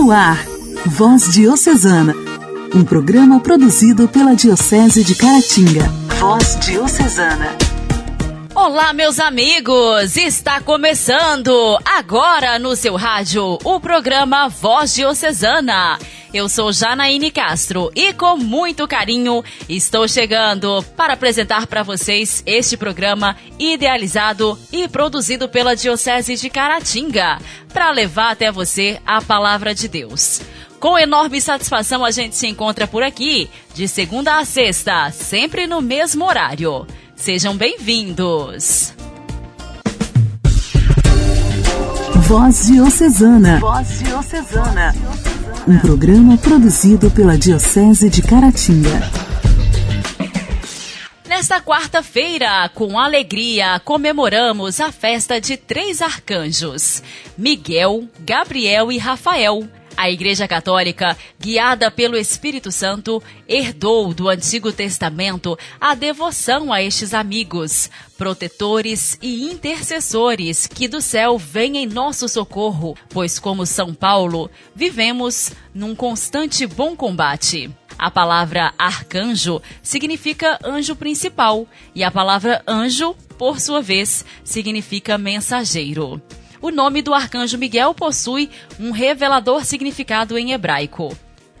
No ar, Voz Diocesana, um programa produzido pela Diocese de Caratinga. Voz Diocesana. Olá, meus amigos! Está começando agora no seu rádio o programa Voz Diocesana. Eu sou Janaíne Castro e com muito carinho estou chegando para apresentar para vocês este programa idealizado e produzido pela Diocese de Caratinga para levar até você a palavra de Deus. Com enorme satisfação a gente se encontra por aqui, de segunda a sexta, sempre no mesmo horário. Sejam bem-vindos! Voz Diocesana. Voz Diocesana. Um programa produzido pela Diocese de Caratinga. Nesta quarta-feira, com alegria, comemoramos a festa de três arcanjos: Miguel, Gabriel e Rafael a Igreja Católica, guiada pelo Espírito Santo, herdou do Antigo Testamento a devoção a estes amigos, protetores e intercessores que do céu vêm em nosso socorro, pois, como São Paulo, vivemos num constante bom combate. A palavra arcanjo significa anjo principal e a palavra anjo, por sua vez, significa mensageiro. O nome do arcanjo Miguel possui um revelador significado em hebraico.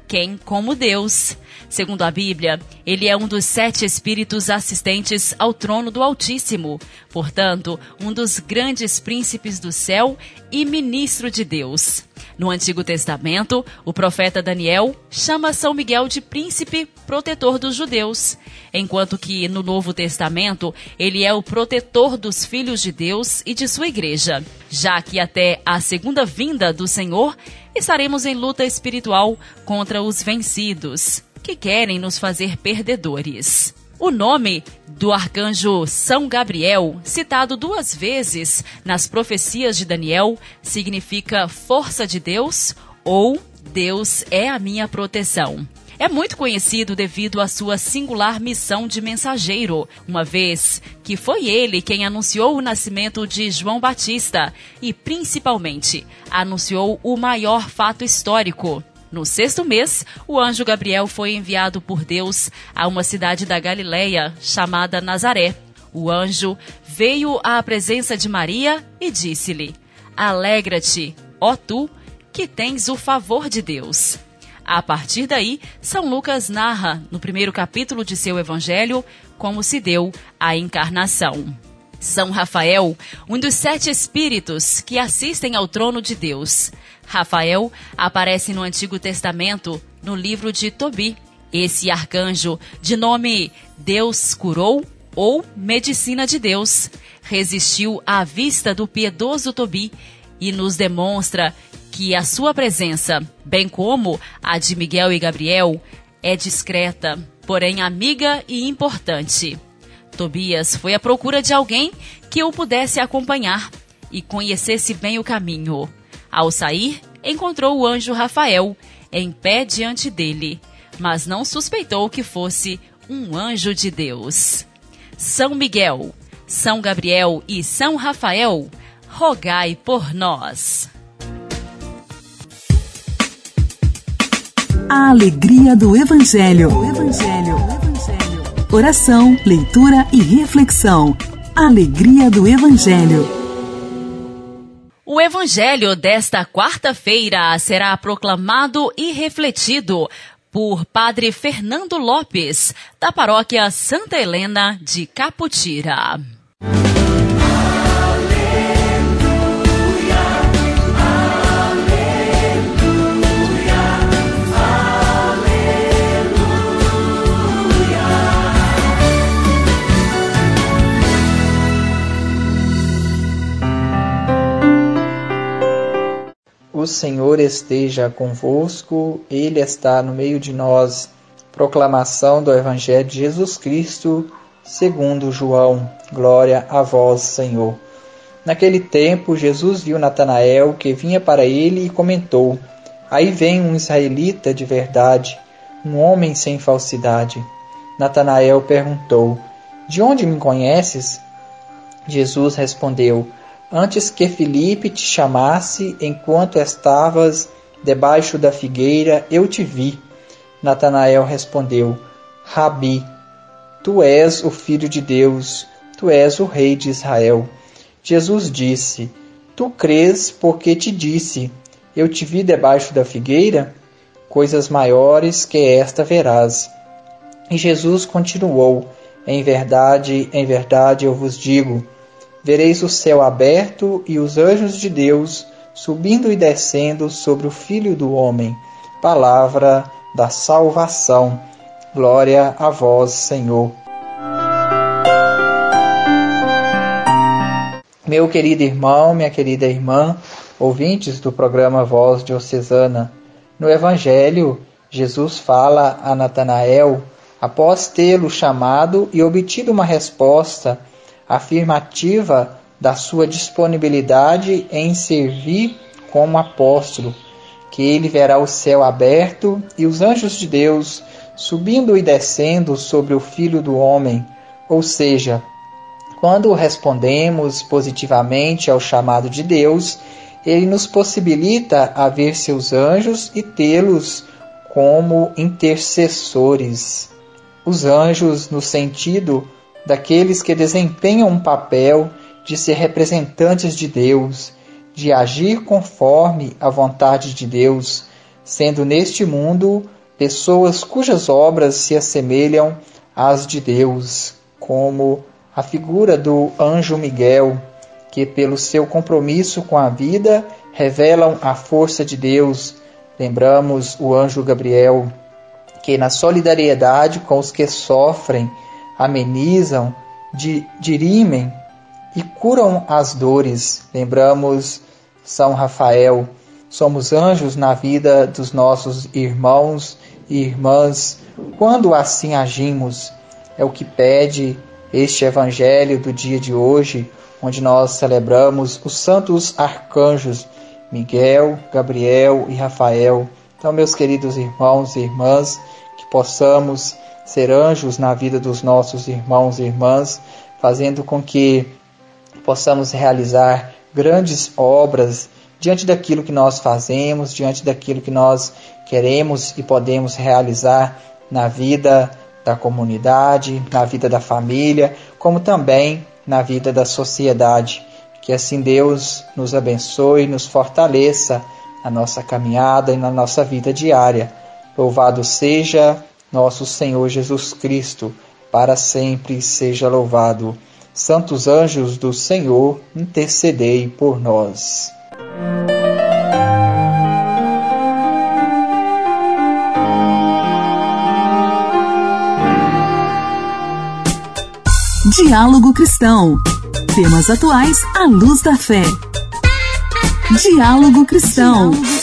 Quem como Deus. Segundo a Bíblia, ele é um dos sete espíritos assistentes ao trono do Altíssimo, portanto, um dos grandes príncipes do céu e ministro de Deus. No Antigo Testamento, o profeta Daniel chama São Miguel de príncipe protetor dos judeus, enquanto que no Novo Testamento ele é o protetor dos filhos de Deus e de sua igreja, já que até a segunda vinda do Senhor estaremos em luta espiritual contra os vencidos, que querem nos fazer perdedores. O nome do arcanjo São Gabriel, citado duas vezes nas profecias de Daniel, significa força de Deus ou Deus é a minha proteção. É muito conhecido devido à sua singular missão de mensageiro, uma vez que foi ele quem anunciou o nascimento de João Batista e, principalmente, anunciou o maior fato histórico, no sexto mês, o anjo Gabriel foi enviado por Deus a uma cidade da Galileia chamada Nazaré. O anjo veio à presença de Maria e disse-lhe: Alegra-te, ó tu, que tens o favor de Deus. A partir daí, São Lucas narra, no primeiro capítulo de seu evangelho, como se deu a encarnação. São Rafael, um dos sete espíritos que assistem ao trono de Deus. Rafael aparece no Antigo Testamento, no livro de Tobi. Esse arcanjo, de nome Deus curou ou Medicina de Deus, resistiu à vista do piedoso Tobi e nos demonstra que a sua presença, bem como a de Miguel e Gabriel, é discreta, porém amiga e importante. Tobias foi à procura de alguém que o pudesse acompanhar e conhecesse bem o caminho. Ao sair, encontrou o anjo Rafael em pé diante dele, mas não suspeitou que fosse um anjo de Deus. São Miguel, São Gabriel e São Rafael, rogai por nós. A alegria do Evangelho. O Evangelho. Oração, leitura e reflexão. Alegria do Evangelho. O evangelho desta quarta-feira será proclamado e refletido por Padre Fernando Lopes, da paróquia Santa Helena de Caputira. O Senhor esteja convosco, Ele está no meio de nós. Proclamação do Evangelho de Jesus Cristo, segundo João. Glória a vós, Senhor. Naquele tempo, Jesus viu Natanael que vinha para ele e comentou: Aí vem um israelita de verdade, um homem sem falsidade. Natanael perguntou: De onde me conheces? Jesus respondeu: Antes que Filipe te chamasse, enquanto estavas debaixo da figueira eu te vi. Natanael respondeu: Rabi, tu és o filho de Deus, tu és o rei de Israel. Jesus disse: Tu crês porque te disse: Eu te vi debaixo da figueira? Coisas maiores que esta verás. E Jesus continuou: Em verdade, em verdade eu vos digo: vereis o céu aberto e os anjos de Deus subindo e descendo sobre o Filho do Homem. Palavra da salvação. Glória a vós, Senhor. Meu querido irmão, minha querida irmã, ouvintes do programa Voz Diocesana, no Evangelho, Jesus fala a Natanael após tê-lo chamado e obtido uma resposta afirmativa da sua disponibilidade em servir como apóstolo, que ele verá o céu aberto e os anjos de Deus subindo e descendo sobre o Filho do Homem, ou seja, quando respondemos positivamente ao chamado de Deus, ele nos possibilita a ver seus anjos e tê-los como intercessores. Os anjos, no sentido daqueles que desempenham um papel de ser representantes de Deus, de agir conforme a vontade de Deus, sendo neste mundo pessoas cujas obras se assemelham às de Deus, como a figura do anjo Miguel, que pelo seu compromisso com a vida revelam a força de Deus. Lembramos o anjo Gabriel, que na solidariedade com os que sofrem, amenizam, dirimem e curam as dores. Lembramos São Rafael, somos anjos na vida dos nossos irmãos e irmãs quando assim agimos. É o que pede este evangelho do dia de hoje, onde nós celebramos os santos arcanjos Miguel, Gabriel e Rafael. Então, meus queridos irmãos e irmãs, que possamos ser anjos na vida dos nossos irmãos e irmãs, fazendo com que possamos realizar grandes obras diante daquilo que nós fazemos, diante daquilo que nós queremos e podemos realizar na vida da comunidade, na vida da família, como também na vida da sociedade. Que assim Deus nos abençoe nos fortaleça na nossa caminhada e na nossa vida diária. Louvado seja nosso Senhor Jesus Cristo, para sempre seja louvado. Santos anjos do Senhor, intercedei por nós. Diálogo Cristão. Temas atuais à luz da fé. Diálogo Cristão. Diálogo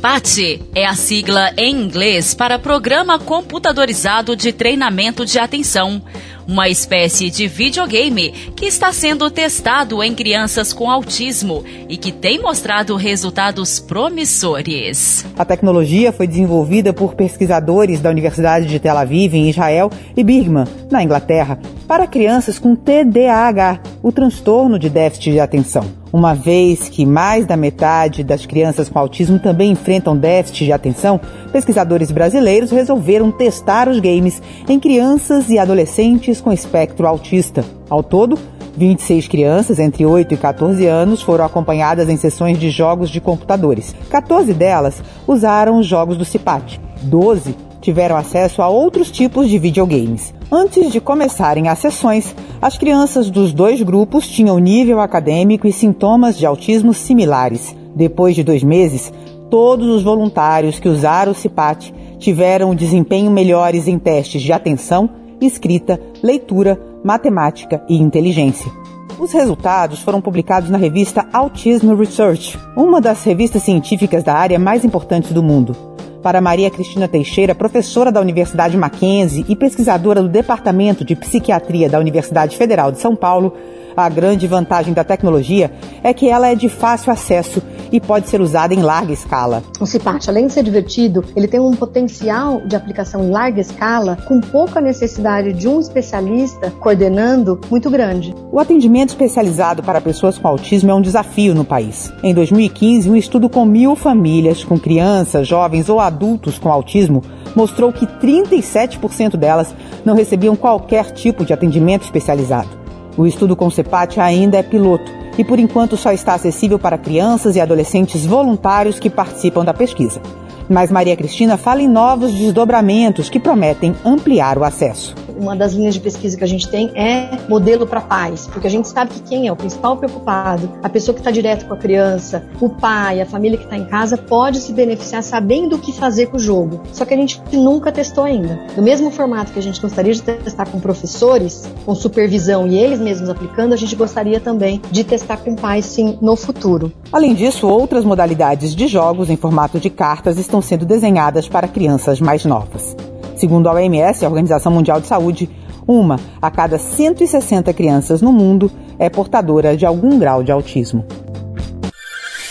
CEPAT é a sigla em inglês para Programa Computadorizado de Treinamento de Atenção, uma espécie de videogame que está sendo testado em crianças com autismo e que tem mostrado resultados promissores. A tecnologia foi desenvolvida por pesquisadores da Universidade de Tel Aviv, em Israel, e Birmingham, na Inglaterra, para crianças com TDAH, o transtorno de déficit de atenção uma vez que mais da metade das crianças com autismo também enfrentam déficit de atenção, pesquisadores brasileiros resolveram testar os games em crianças e adolescentes com espectro autista. Ao todo, 26 crianças entre 8 e 14 anos foram acompanhadas em sessões de jogos de computadores. 14 delas usaram os jogos do CIPAT. 12 tiveram acesso a outros tipos de videogames. Antes de começarem as sessões, as crianças dos dois grupos tinham nível acadêmico e sintomas de autismo similares. Depois de dois meses, todos os voluntários que usaram o CIPAT tiveram desempenho melhores em testes de atenção, escrita, leitura, matemática e inteligência. Os resultados foram publicados na revista Autism Research, uma das revistas científicas da área mais importantes do mundo para Maria Cristina Teixeira, professora da Universidade Mackenzie e pesquisadora do Departamento de Psiquiatria da Universidade Federal de São Paulo, A grande vantagem da tecnologia é que ela é de fácil acesso e pode ser usada em larga escala. O CIPAT, além de ser divertido, ele tem um potencial de aplicação em larga escala, com pouca necessidade de um especialista coordenando, muito grande. O atendimento especializado para pessoas com autismo é um desafio no país. Em 2015, um estudo com mil famílias com crianças, jovens ou adultos com autismo mostrou que 37% delas não recebiam qualquer tipo de atendimento especializado. O estudo com CEPAT ainda é piloto e por enquanto só está acessível para crianças e adolescentes voluntários que participam da pesquisa. Mas Maria Cristina fala em novos desdobramentos que prometem ampliar o acesso uma das linhas de pesquisa que a gente tem é modelo para pais, porque a gente sabe que quem é o principal preocupado, a pessoa que está direto com a criança, o pai, a família que está em casa, pode se beneficiar sabendo o que fazer com o jogo. Só que a gente nunca testou ainda. Do mesmo formato que a gente gostaria de testar com professores, com supervisão e eles mesmos aplicando, a gente gostaria também de testar com pais sim no futuro. Além disso, outras modalidades de jogos em formato de cartas estão sendo desenhadas para crianças mais novas. Segundo a OMS, a Organização Mundial de Saúde, uma a cada 160 crianças no mundo é portadora de algum grau de autismo.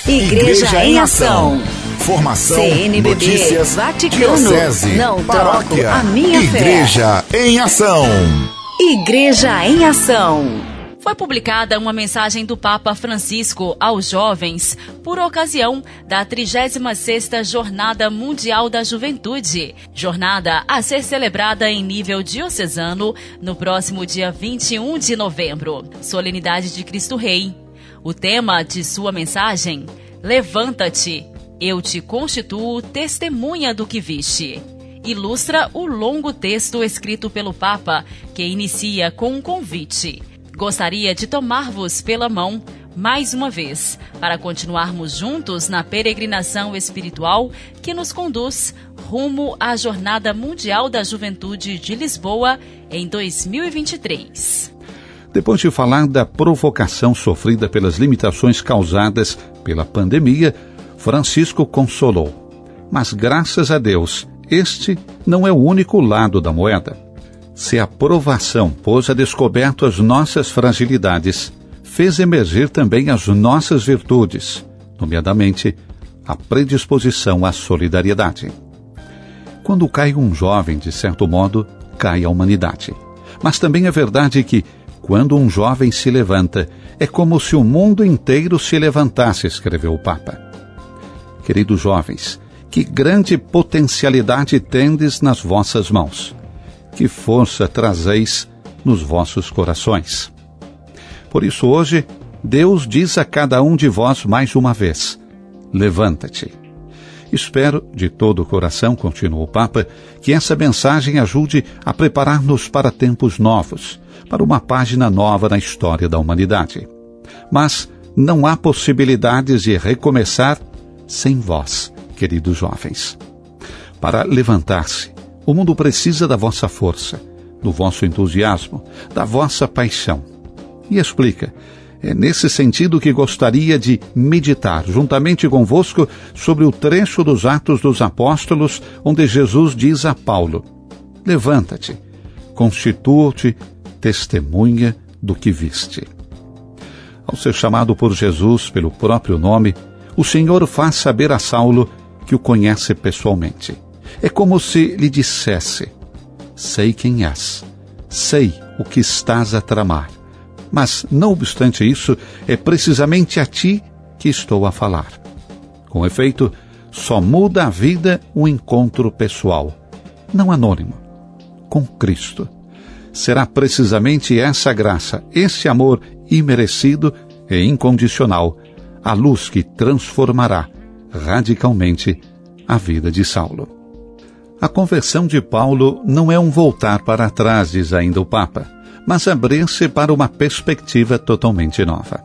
Igreja, Igreja em Ação. Formação, CNBB, notícias, Vaticano, diocese, não paróquia, a minha Igreja fé. em Ação. Igreja em Ação foi publicada uma mensagem do Papa Francisco aos jovens por ocasião da 36ª Jornada Mundial da Juventude, jornada a ser celebrada em nível diocesano no próximo dia 21 de novembro, solenidade de Cristo Rei. O tema de sua mensagem: Levanta-te, eu te constituo testemunha do que viste ilustra o longo texto escrito pelo Papa, que inicia com um convite. Gostaria de tomar-vos pela mão mais uma vez para continuarmos juntos na peregrinação espiritual que nos conduz rumo à Jornada Mundial da Juventude de Lisboa em 2023. Depois de falar da provocação sofrida pelas limitações causadas pela pandemia, Francisco consolou. Mas graças a Deus, este não é o único lado da moeda se a provação pôs a descoberto as nossas fragilidades, fez emergir também as nossas virtudes, nomeadamente a predisposição à solidariedade. Quando cai um jovem, de certo modo, cai a humanidade. Mas também é verdade que, quando um jovem se levanta, é como se o mundo inteiro se levantasse, escreveu o Papa. Queridos jovens, que grande potencialidade tendes nas vossas mãos que força trazeis nos vossos corações. Por isso, hoje, Deus diz a cada um de vós mais uma vez: levanta-te. Espero de todo o coração, continuou o Papa, que essa mensagem ajude a preparar-nos para tempos novos, para uma página nova na história da humanidade. Mas não há possibilidades de recomeçar sem vós, queridos jovens. Para levantar-se, o mundo precisa da vossa força, do vosso entusiasmo, da vossa paixão. E explica. É nesse sentido que gostaria de meditar juntamente convosco sobre o trecho dos Atos dos Apóstolos, onde Jesus diz a Paulo: Levanta-te, constitua-te testemunha do que viste. Ao ser chamado por Jesus pelo próprio nome, o Senhor faz saber a Saulo que o conhece pessoalmente é como se lhe dissesse: Sei quem és, sei o que estás a tramar, mas, não obstante isso, é precisamente a ti que estou a falar. Com efeito, só muda a vida o encontro pessoal, não anônimo, com Cristo. Será precisamente essa graça, esse amor imerecido e incondicional, a luz que transformará radicalmente a vida de Saulo. A conversão de Paulo não é um voltar para trás, diz ainda o Papa, mas abrir-se para uma perspectiva totalmente nova.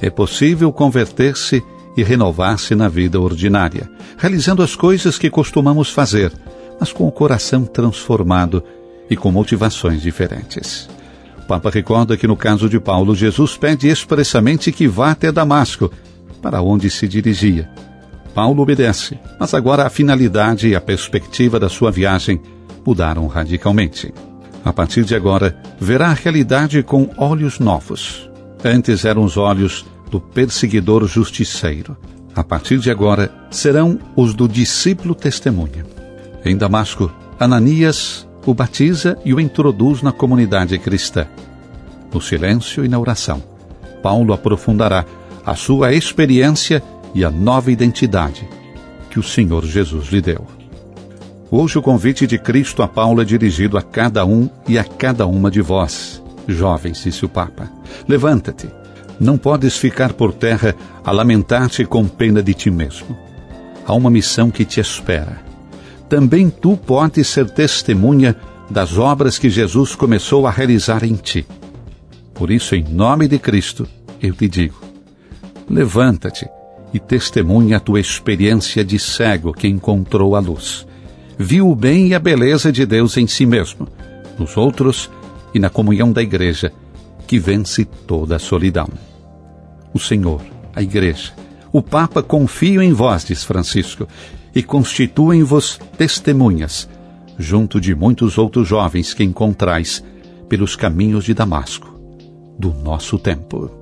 É possível converter-se e renovar-se na vida ordinária, realizando as coisas que costumamos fazer, mas com o coração transformado e com motivações diferentes. O Papa recorda que no caso de Paulo, Jesus pede expressamente que vá até Damasco, para onde se dirigia, Paulo obedece, mas agora a finalidade e a perspectiva da sua viagem mudaram radicalmente. A partir de agora, verá a realidade com olhos novos. Antes eram os olhos do perseguidor justiceiro. A partir de agora, serão os do discípulo testemunha. Em Damasco, Ananias o batiza e o introduz na comunidade cristã. No silêncio e na oração, Paulo aprofundará a sua experiência e a nova identidade que o Senhor Jesus lhe deu. Hoje o convite de Cristo a Paulo é dirigido a cada um e a cada uma de vós, jovens, disse o Papa. Levanta-te. Não podes ficar por terra a lamentar-te com pena de ti mesmo. Há uma missão que te espera. Também tu podes ser testemunha das obras que Jesus começou a realizar em ti. Por isso, em nome de Cristo, eu te digo: levanta-te e testemunha a tua experiência de cego que encontrou a luz. Viu o bem e a beleza de Deus em si mesmo, nos outros e na comunhão da igreja, que vence toda a solidão. O Senhor, a igreja, o Papa confiam em vós, diz Francisco, e constituem-vos testemunhas, junto de muitos outros jovens que encontrais pelos caminhos de Damasco, do nosso tempo.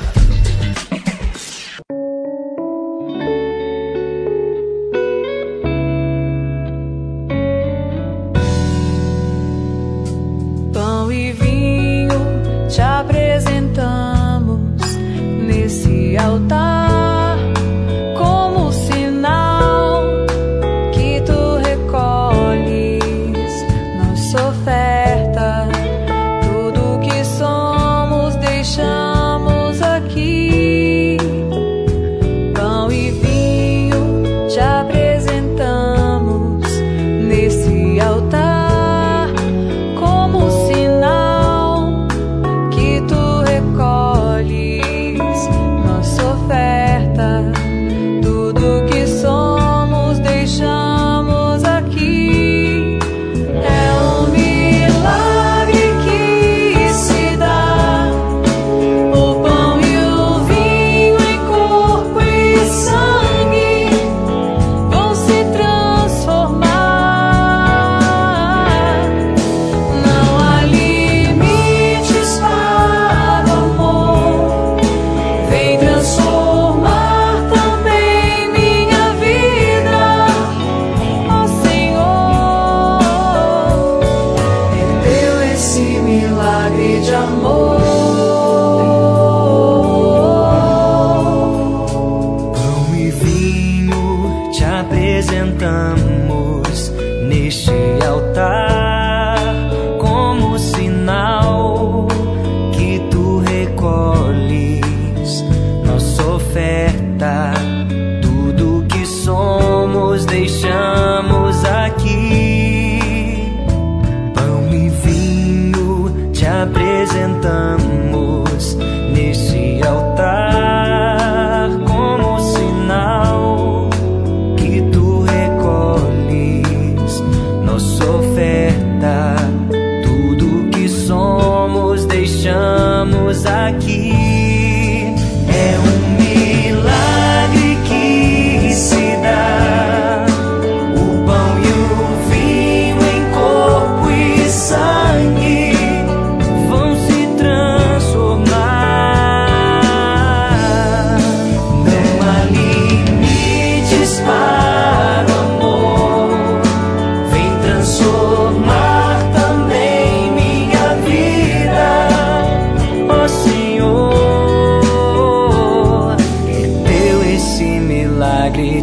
they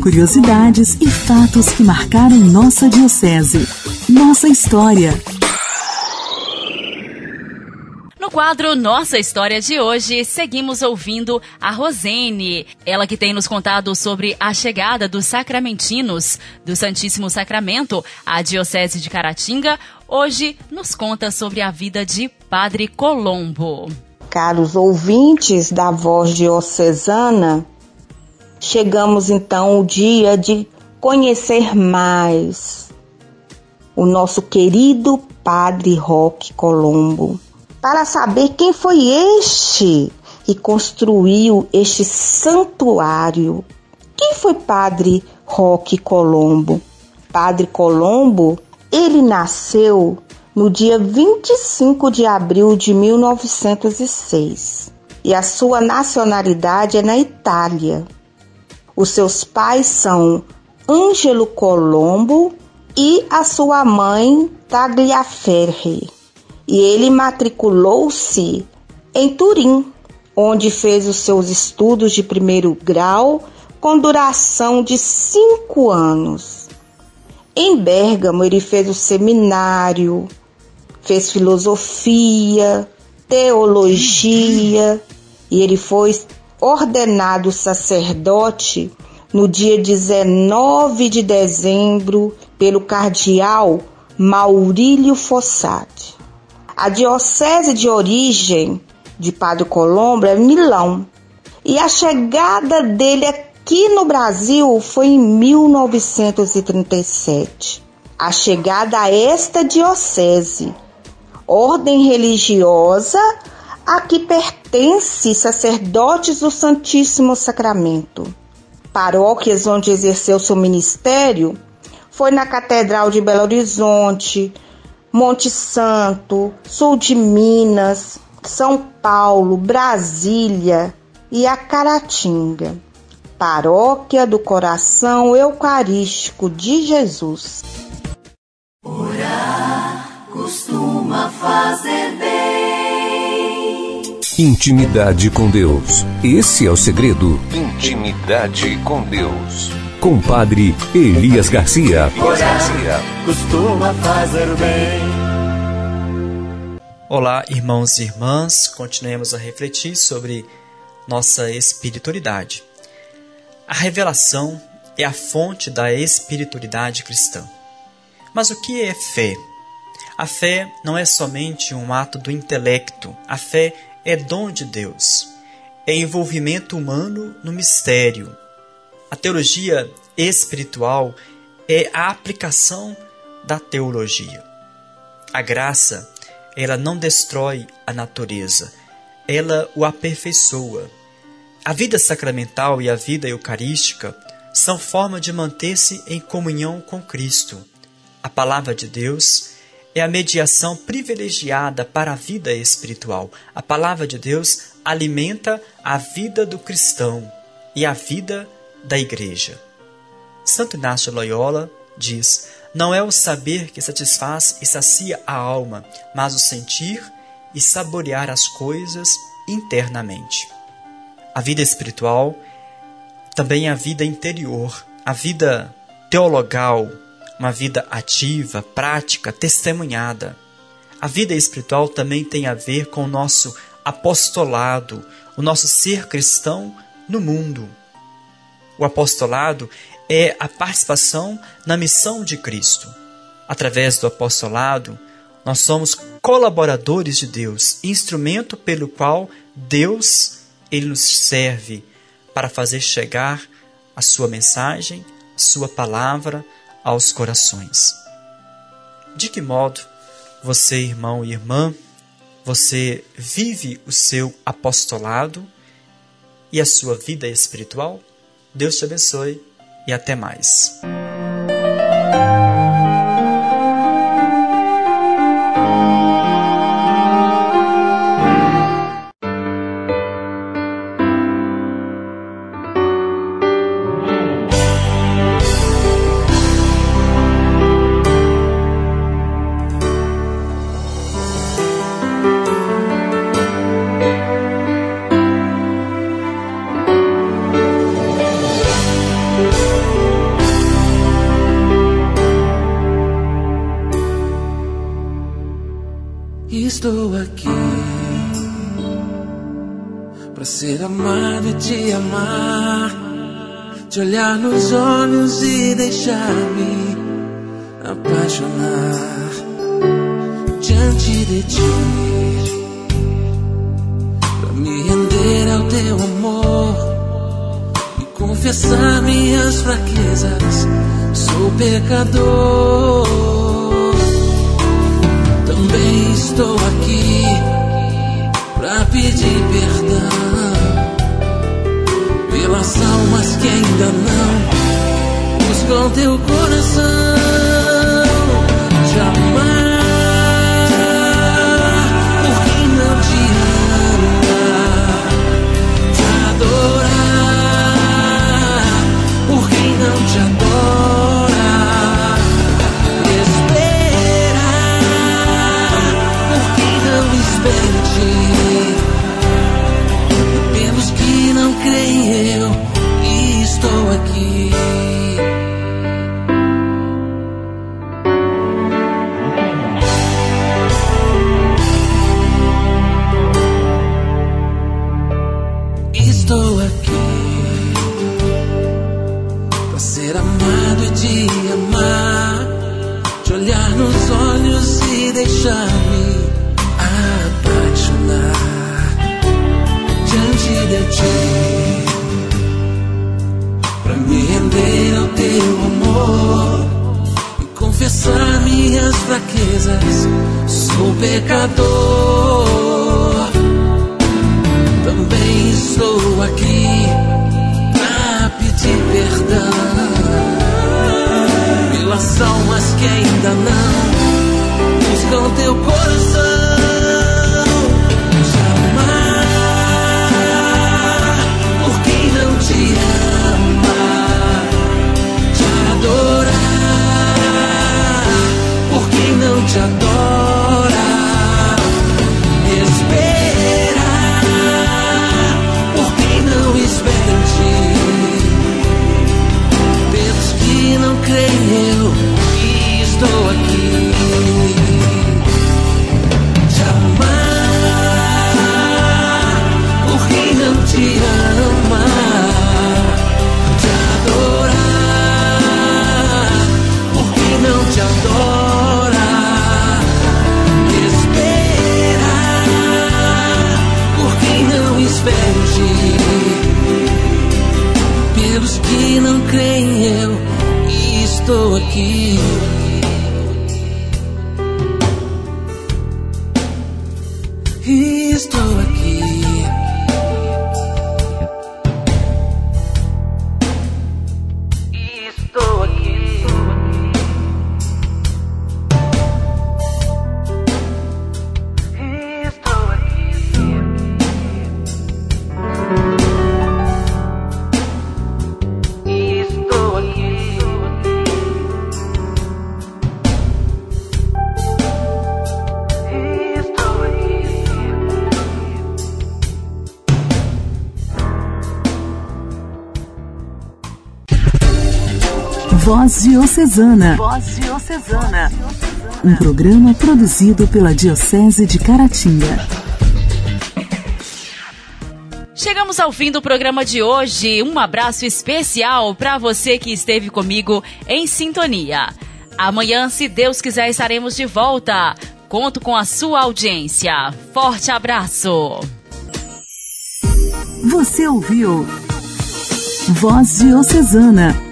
curiosidades e fatos que marcaram nossa diocese. Nossa história. quadro Nossa História de hoje, seguimos ouvindo a Rosene, ela que tem nos contado sobre a chegada dos sacramentinos do Santíssimo Sacramento à Diocese de Caratinga. Hoje nos conta sobre a vida de Padre Colombo. Caros ouvintes da voz diocesana, chegamos então o dia de conhecer mais o nosso querido Padre Roque Colombo para saber quem foi este que construiu este santuário. Quem foi Padre Roque Colombo? Padre Colombo, ele nasceu no dia 25 de abril de 1906 e a sua nacionalidade é na Itália. Os seus pais são Ângelo Colombo e a sua mãe Tagliaferri e ele matriculou-se em Turim, onde fez os seus estudos de primeiro grau com duração de cinco anos. Em Bérgamo, ele fez o seminário, fez filosofia, teologia e ele foi ordenado sacerdote no dia 19 de dezembro pelo cardeal Maurílio Fossati. A diocese de origem de Padre Colombo é Milão. E a chegada dele aqui no Brasil foi em 1937. A chegada a esta diocese, ordem religiosa a que pertence sacerdotes do Santíssimo Sacramento. Paróquias onde exerceu seu ministério foi na Catedral de Belo Horizonte, Monte Santo, sul de Minas, São Paulo, Brasília e a Caratinga. Paróquia do Coração Eucarístico de Jesus. Orar costuma fazer bem. Intimidade com Deus. Esse é o segredo. Intimidade com Deus com Padre Elias Garcia. Garcia. Costuma fazer bem. Olá, irmãos e irmãs, continuemos a refletir sobre nossa espiritualidade. A revelação é a fonte da espiritualidade cristã. Mas o que é fé? A fé não é somente um ato do intelecto, a fé é dom de Deus. É envolvimento humano no mistério, a teologia espiritual é a aplicação da teologia. A graça, ela não destrói a natureza, ela o aperfeiçoa. A vida sacramental e a vida eucarística são forma de manter-se em comunhão com Cristo. A palavra de Deus é a mediação privilegiada para a vida espiritual. A palavra de Deus alimenta a vida do cristão e a vida da Igreja. Santo Inácio Loyola diz: Não é o saber que satisfaz e sacia a alma, mas o sentir e saborear as coisas internamente. A vida espiritual também é a vida interior, a vida teologal, uma vida ativa, prática, testemunhada. A vida espiritual também tem a ver com o nosso apostolado, o nosso ser cristão no mundo. O apostolado é a participação na missão de Cristo. Através do apostolado, nós somos colaboradores de Deus, instrumento pelo qual Deus ele nos serve para fazer chegar a sua mensagem, sua palavra aos corações. De que modo você, irmão e irmã, você vive o seu apostolado e a sua vida espiritual? Deus te abençoe e até mais. Te amar, te olhar nos olhos e deixar-me apaixonar diante de ti, pra me render ao teu amor e confessar minhas fraquezas. Sou pecador, também estou aqui pra pedir perdão pelas almas que ainda não buscam teu coração. ti, pra me render ao teu amor e confessar minhas fraquezas. Sou pecador, também estou aqui pra pedir perdão pelas almas que ainda não buscam teu coração. Voz Diocesana. Voz Diocesana. Um programa produzido pela Diocese de Caratinga. Chegamos ao fim do programa de hoje. Um abraço especial para você que esteve comigo em sintonia. Amanhã, se Deus quiser, estaremos de volta. Conto com a sua audiência. Forte abraço. Você ouviu Voz Diocesana